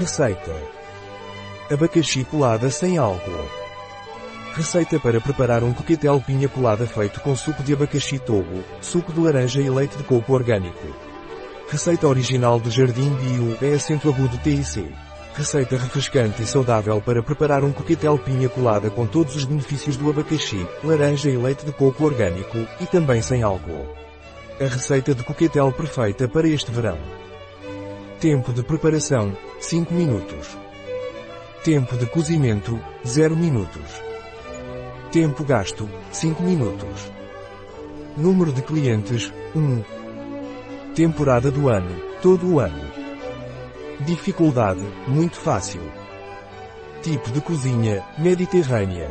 Receita. Abacaxi colada sem álcool. Receita para preparar um coquetel pinha colada feito com suco de abacaxi togo, suco de laranja e leite de coco orgânico. Receita original do Jardim Bio, é acento agudo TIC. Receita refrescante e saudável para preparar um coquetel pinha colada com todos os benefícios do abacaxi, laranja e leite de coco orgânico, e também sem álcool. A receita de coquetel perfeita para este verão. Tempo de preparação, 5 minutos. Tempo de cozimento, 0 minutos. Tempo gasto, 5 minutos. Número de clientes, 1. Temporada do ano, todo o ano. Dificuldade, muito fácil. Tipo de cozinha, mediterrânea.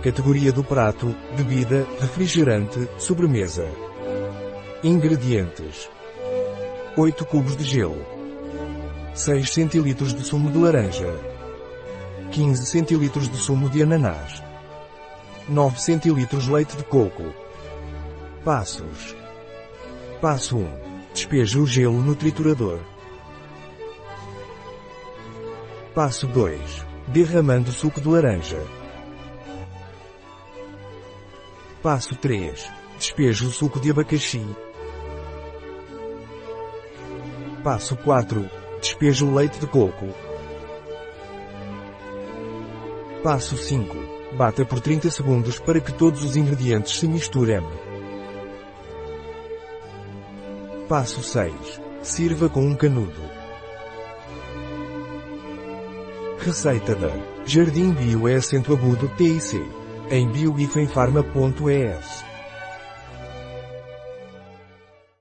Categoria do prato, bebida, refrigerante, sobremesa. Ingredientes. 8 cubos de gelo. 6 centilitros de sumo de laranja. 15 centilitros de sumo de ananás. 9 centilitros leite de coco. Passos. Passo 1. Despeje o gelo no triturador. Passo 2. Derramando suco de laranja. Passo 3. Despeje o suco de abacaxi. Passo 4. Despeje o leite de coco. Passo 5. Bata por 30 segundos para que todos os ingredientes se misturem. Passo 6. Sirva com um canudo. Receita da Jardim Bio é acento agudo TIC. Em bioifenfarma.es